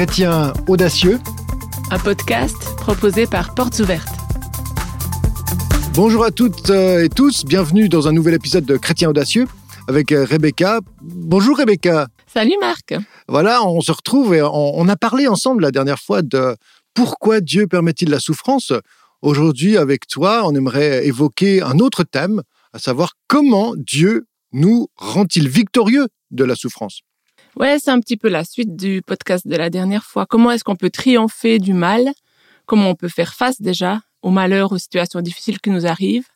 Chrétien audacieux, un podcast proposé par Portes Ouvertes. Bonjour à toutes euh, et tous, bienvenue dans un nouvel épisode de Chrétien audacieux avec euh, Rebecca. Bonjour Rebecca. Salut Marc. Voilà, on se retrouve et on, a parlé ensemble la dernière fois de pourquoi Dieu permet-il la souffrance. Aujourd'hui, avec toi, on aimerait évoquer un autre thème, à savoir comment Dieu nous rend-il victorieux de la souffrance. Ouais, c'est un petit peu la suite du podcast de la dernière fois. Comment est-ce qu'on peut triompher du mal? Comment on peut faire face déjà aux malheurs, aux situations difficiles qui nous arrivent?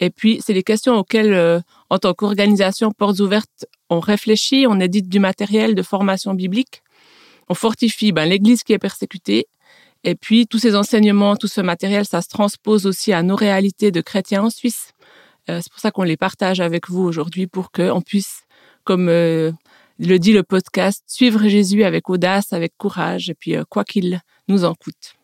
Et puis, c'est des questions auxquelles, euh, en tant qu'organisation Portes Ouvertes, on réfléchit, on édite du matériel de formation biblique, on fortifie ben, l'Église qui est persécutée, et puis tous ces enseignements, tout ce matériel, ça se transpose aussi à nos réalités de chrétiens en Suisse. Euh, c'est pour ça qu'on les partage avec vous aujourd'hui pour qu'on puisse, comme euh, le dit le podcast, suivre Jésus avec audace, avec courage, et puis euh, quoi qu'il nous en coûte.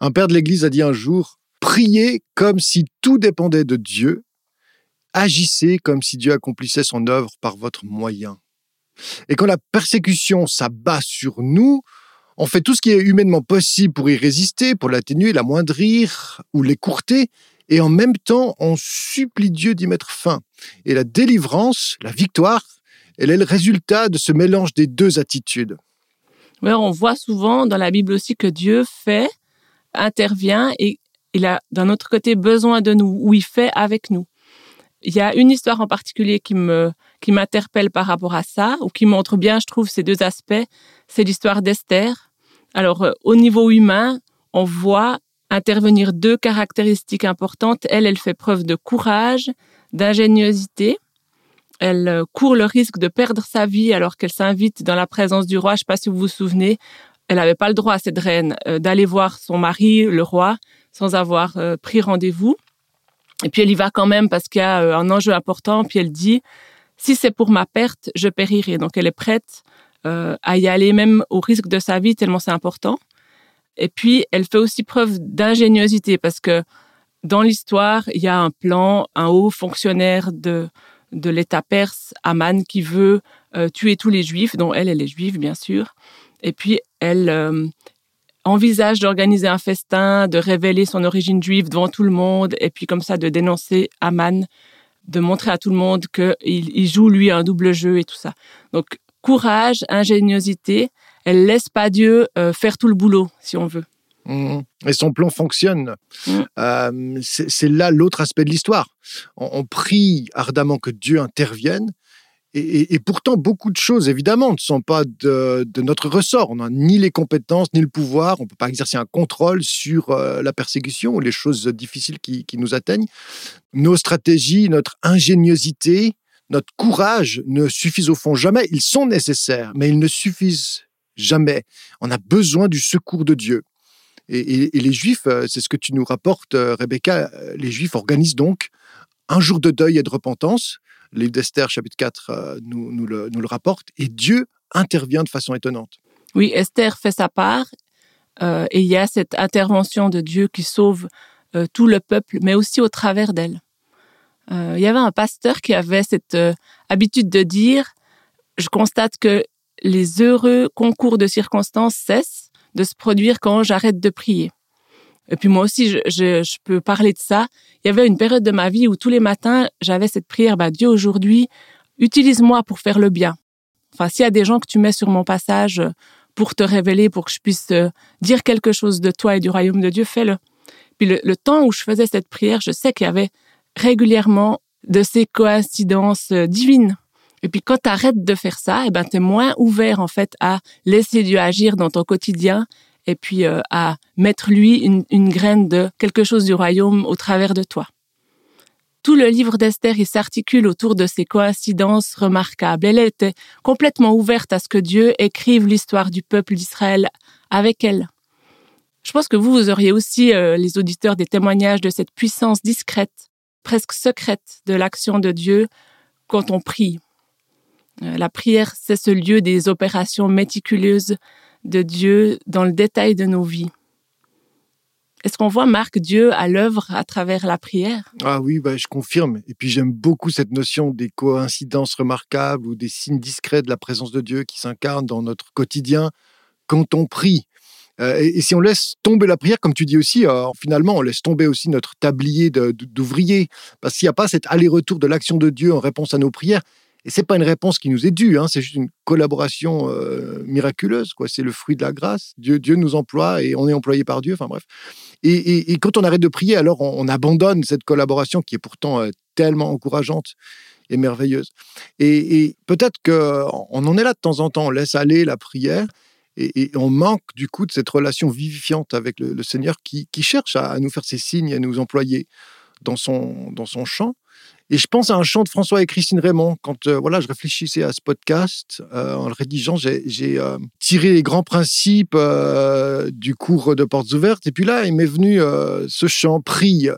Un père de l'Église a dit un jour, priez comme si tout dépendait de Dieu, agissez comme si Dieu accomplissait son œuvre par votre moyen. Et quand la persécution s'abat sur nous, on fait tout ce qui est humainement possible pour y résister, pour l'atténuer, l'amoindrir ou l'écourter, et en même temps, on supplie Dieu d'y mettre fin. Et la délivrance, la victoire, elle est le résultat de ce mélange des deux attitudes. On voit souvent dans la Bible aussi que Dieu fait, intervient et il a d'un autre côté besoin de nous, ou il fait avec nous. Il y a une histoire en particulier qui me qui m'interpelle par rapport à ça, ou qui montre bien, je trouve, ces deux aspects. C'est l'histoire d'Esther. Alors, euh, au niveau humain, on voit intervenir deux caractéristiques importantes. Elle, elle fait preuve de courage, d'ingéniosité. Elle euh, court le risque de perdre sa vie alors qu'elle s'invite dans la présence du roi. Je ne sais pas si vous vous souvenez. Elle n'avait pas le droit, cette reine, euh, d'aller voir son mari, le roi, sans avoir euh, pris rendez-vous. Et puis elle y va quand même parce qu'il y a un enjeu important. Puis elle dit, si c'est pour ma perte, je périrai. Donc elle est prête à y aller même au risque de sa vie tellement c'est important. Et puis, elle fait aussi preuve d'ingéniosité parce que dans l'histoire, il y a un plan, un haut fonctionnaire de, de l'État perse, Aman, qui veut euh, tuer tous les juifs, dont elle, elle est juive, bien sûr. Et puis, elle euh, envisage d'organiser un festin, de révéler son origine juive devant tout le monde, et puis comme ça, de dénoncer Aman, de montrer à tout le monde qu'il il joue, lui, un double jeu et tout ça. Donc, courage, ingéniosité, elle laisse pas Dieu euh, faire tout le boulot, si on veut. Et son plan fonctionne. Mmh. Euh, c'est là l'autre aspect de l'histoire. On, prie ardemment que Dieu intervienne. Et, pourtant, beaucoup de choses, évidemment, ne sont pas de, notre ressort. On n'a ni les compétences, ni le pouvoir. On ne peut pas exercer un contrôle sur euh, la persécution ou les choses difficiles qui, qui nous atteignent. Nos stratégies, notre ingéniosité, notre courage ne suffisent au fond jamais. Ils sont nécessaires, mais ils ne suffisent Jamais. On a besoin du secours de Dieu. Et, les Juifs, euh, c'est ce que tu nous rapportes, euh, Rebecca, euh, les Juifs organisent donc un jour de deuil et de repentance. Le livre d'Esther, chapitre 4, nous, le, rapporte. Et Dieu intervient de façon étonnante. Oui, Esther fait sa part. et il y a cette intervention de Dieu qui sauve tout le peuple, mais aussi au travers d'elle. il y avait un pasteur qui avait cette habitude de dire, je constate que les heureux concours de circonstances cessent de se produire quand j'arrête de prier. Et puis moi aussi, je, peux parler de ça. Il y avait une période de ma vie où tous les matins, j'avais cette prière, bah, Dieu aujourd'hui, utilise-moi pour faire le bien. Enfin, s'il y a des gens que tu mets sur mon passage pour te révéler, pour que je puisse euh, dire quelque chose de toi et du royaume de Dieu, fais-le. Puis le, le temps où je faisais cette prière, je sais qu'il y avait régulièrement de ces coïncidences euh, divines et puis quand tu arrêtes de faire ça, eh ben tu es moins ouvert en fait à laisser Dieu agir dans ton quotidien et puis euh, à mettre lui une, graine de quelque chose du royaume au travers de toi. Tout le livre d'Esther, s'articule autour de ces coïncidences remarquables. Elle était complètement ouverte à ce que Dieu écrive l'histoire du peuple d'Israël avec elle. Je pense que vous, vous auriez aussi, euh, les auditeurs, des témoignages de cette puissance discrète, presque secrète de l'action de Dieu quand on prie, la prière, c'est ce lieu des opérations méticuleuses de Dieu dans le détail de nos vies. Est-ce qu'on voit Marc Dieu à l'œuvre à travers la prière? Ah oui, bah, je confirme. Et puis j'aime beaucoup cette notion des coïncidences remarquables ou des signes discrets de la présence de Dieu qui s'incarnent dans notre quotidien, quand on prie. Euh, et, si on laisse tomber la prière, comme tu dis aussi, euh, finalement, on laisse tomber aussi notre tablier d'ouvrier. Parce qu'il n'y a pas cet aller-retour de l'action de Dieu en réponse à nos prières. Et c'est pas une réponse qui nous est due, hein, c'est juste une collaboration euh, miraculeuse. quoi. C'est le fruit de la grâce. Dieu, Dieu nous emploie et on est employé par Dieu. Enfin bref. Et, quand on arrête de prier, alors on, abandonne cette collaboration qui est pourtant tellement encourageante et merveilleuse. Et, peut-être qu'on en est là de temps en temps. On laisse aller la prière et, on manque du coup de cette relation vivifiante avec le, Seigneur qui, cherche à, nous faire ses signes, à nous employer dans son, dans son chant. Et je pense à un chant de François et Christine Raymond. Quand euh, voilà, je réfléchissais à ce podcast, euh, en le rédigeant, j'ai euh, tiré les grands principes du cours de Portes Ouvertes. Et puis là, il m'est venu ce chant Prie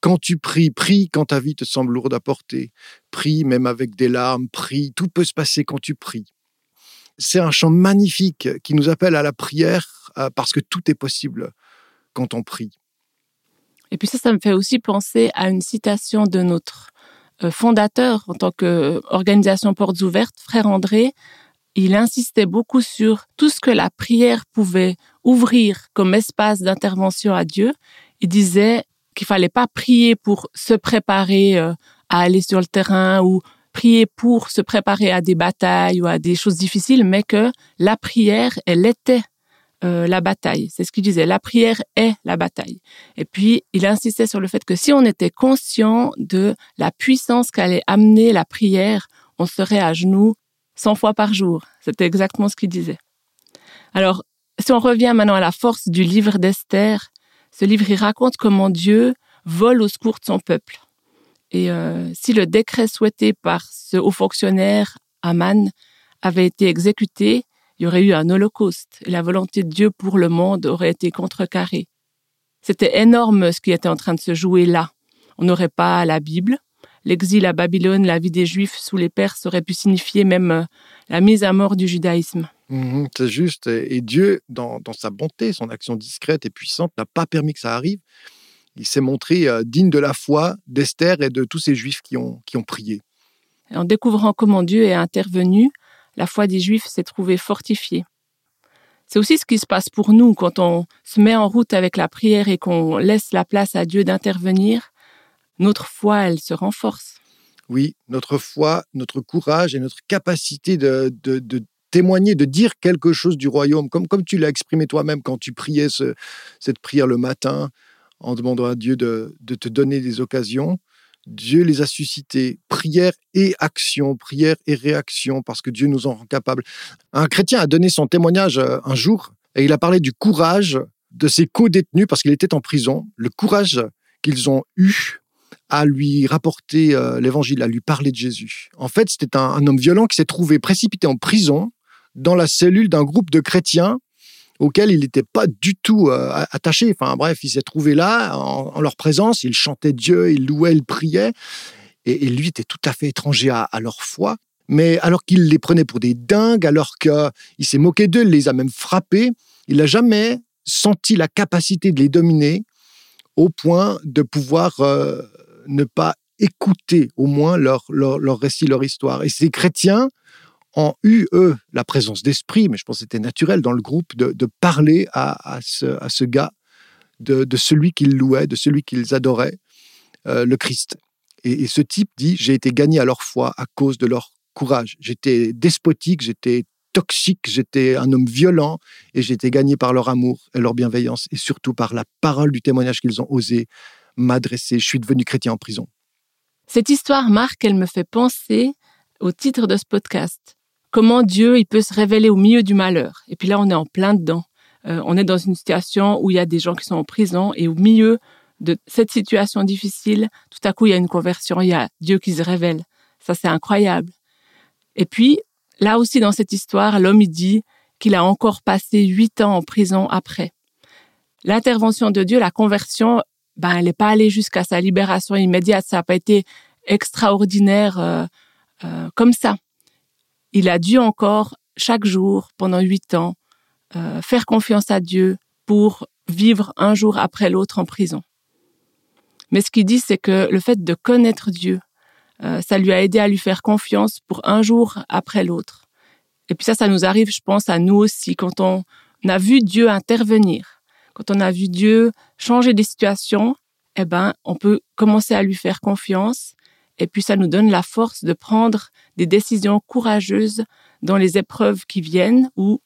quand tu pries, prie quand ta vie te semble lourde à porter. Prie même avec des larmes, prie. Tout peut se passer quand tu pries. C'est un chant magnifique qui nous appelle à la prière parce que tout est possible quand on prie. Et puis ça, ça me fait aussi penser à une citation de notre fondateur en tant qu'organisation Portes Ouvertes, Frère André. Il insistait beaucoup sur tout ce que la prière pouvait ouvrir comme espace d'intervention à Dieu. Il disait qu'il fallait pas prier pour se préparer euh, à aller sur le terrain ou prier pour se préparer à des batailles ou à des choses difficiles, mais que la prière, elle était euh, la bataille. C'est ce qu'il disait. La prière est la bataille. Et puis, il insistait sur le fait que si on était conscient de la puissance qu'allait amener la prière, on serait à genoux 100 fois par jour. C'était exactement ce qu'il disait. Alors, si on revient maintenant à la force du livre d'Esther, ce livre, il raconte comment Dieu vole au secours de son peuple. Et euh, si le décret souhaité par ce haut fonctionnaire, Aman, avait été exécuté, il y aurait eu un holocauste et la volonté de Dieu pour le monde aurait été contrecarrée. C'était énorme ce qui était en train de se jouer là. On n'aurait pas la Bible. L'exil à Babylone, la vie des Juifs sous les Perses aurait pu signifier même euh, la mise à mort du judaïsme. Mhm, c'est juste. Et Dieu, dans, sa bonté, son action discrète et puissante, n'a pas permis que ça arrive il s'est montré euh, digne de la foi d'Esther et de tous ces Juifs qui ont, qui ont prié. En découvrant comment Dieu est intervenu, la foi des Juifs s'est trouvée fortifiée. C'est aussi ce qui se passe pour nous quand on se met en route avec la prière et qu'on laisse la place à Dieu d'intervenir. Notre foi, elle se renforce. Oui, notre foi, notre courage et notre capacité de, de, témoigner, de dire quelque chose du royaume, comme, comme tu l'as exprimé toi-même quand tu priais cette prière le matin, en demandant à Dieu de, te donner des occasions. Dieu les a suscités, prière et action, prière et réaction, parce que Dieu nous en rend capables. Un chrétien a donné son témoignage euh, un jour et il a parlé du courage de ses co-détenus, parce qu'il était en prison, le courage qu'ils ont eu à lui rapporter euh, l'évangile, à lui parler de Jésus. En fait, c'était un homme violent qui s'est trouvé précipité en prison dans la cellule d'un groupe de chrétiens auquel il n'était pas du tout euh, attaché. Enfin bref, il s'est trouvé là, en, leur présence, il chantait Dieu, il louait, il priait, et, lui était tout à fait étranger à, leur foi. Mais alors qu'il les prenait pour des dingues, alors qu'il s'est moqué d'eux, il les a même frappés, il n'a jamais senti la capacité de les dominer au point de pouvoir euh, ne pas écouter au moins leur, leur, leur récit, leur histoire. Et ces chrétiens, ont eu, eux, la présence d'esprit, mais je pense que c'était naturel dans le groupe de, parler à, ce, gars de, celui qu'ils louaient, de celui qu'ils adoraient, euh, le Christ. Et, ce type dit, j'ai été gagné à leur foi à cause de leur courage. J'étais despotique, j'étais toxique, j'étais un homme violent, et j'ai été gagné par leur amour et leur bienveillance, et surtout par la parole du témoignage qu'ils ont osé m'adresser. Je suis devenu chrétien en prison. Cette histoire, Marc, elle me fait penser au titre de ce podcast comment Dieu il peut se révéler au milieu du malheur. Et puis là, on est en plein dedans. Euh, on est dans une situation où il y a des gens qui sont en prison et au milieu de cette situation difficile, tout à coup, il y a une conversion, il y a Dieu qui se révèle. Ça, c'est incroyable. Et puis, là aussi, dans cette histoire, l'homme, il dit qu'il a encore passé huit ans en prison après. L'intervention de Dieu, la conversion, ben, elle n'est pas allée jusqu'à sa libération immédiate. Ça n'a pas été extraordinaire euh, euh, comme ça il a dû encore chaque jour pendant huit ans euh, faire confiance à Dieu pour vivre un jour après l'autre en prison. Mais ce qu'il dit, c'est que le fait de connaître Dieu, euh, ça lui a aidé à lui faire confiance pour un jour après l'autre. Et puis ça, ça nous arrive, je pense, à nous aussi, quand on a vu Dieu intervenir, quand on a vu Dieu changer des situations, eh ben, on peut commencer à lui faire confiance et puis ça nous donne la force de prendre des décisions courageuses dans les épreuves qui viennent ou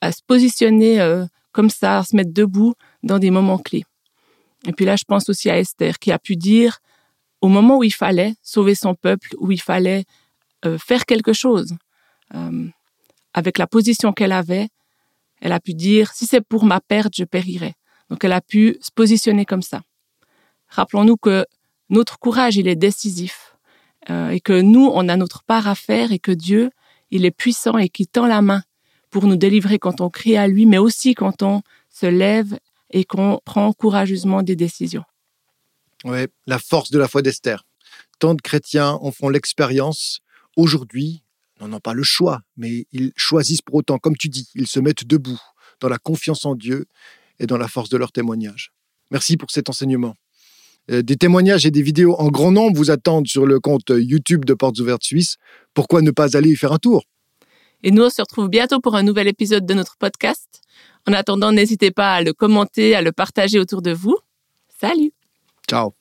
à se positionner euh, comme ça, à se mettre debout dans des moments clés. Et puis là, je pense aussi à Esther qui a pu dire au moment où il fallait sauver son peuple, où il fallait euh, faire quelque chose, euh, avec la position qu'elle avait, elle a pu dire si c'est pour ma perte, je périrai. Donc elle a pu se positionner comme ça. Rappelons-nous que notre courage, il est décisif euh, et que nous, on a notre part à faire et que Dieu, il est puissant et qui tend la main pour nous délivrer quand on crie à lui, mais aussi quand on se lève et qu'on prend courageusement des décisions. Oui, la force de la foi d'Esther. Tant de chrétiens en font l'expérience. Aujourd'hui, n'ont pas le choix, mais ils choisissent pour autant, comme tu dis, ils se mettent debout dans la confiance en Dieu et dans la force de leur témoignage. Merci pour cet enseignement. Euh, des témoignages et des vidéos en grand nombre vous attendent sur le compte YouTube de Portes Ouvertes Suisse. Pourquoi ne pas aller y faire un tour? Et nous, on se retrouve bientôt pour un nouvel épisode de notre podcast. En attendant, n'hésitez pas à le commenter, à le partager autour de vous. Salut Ciao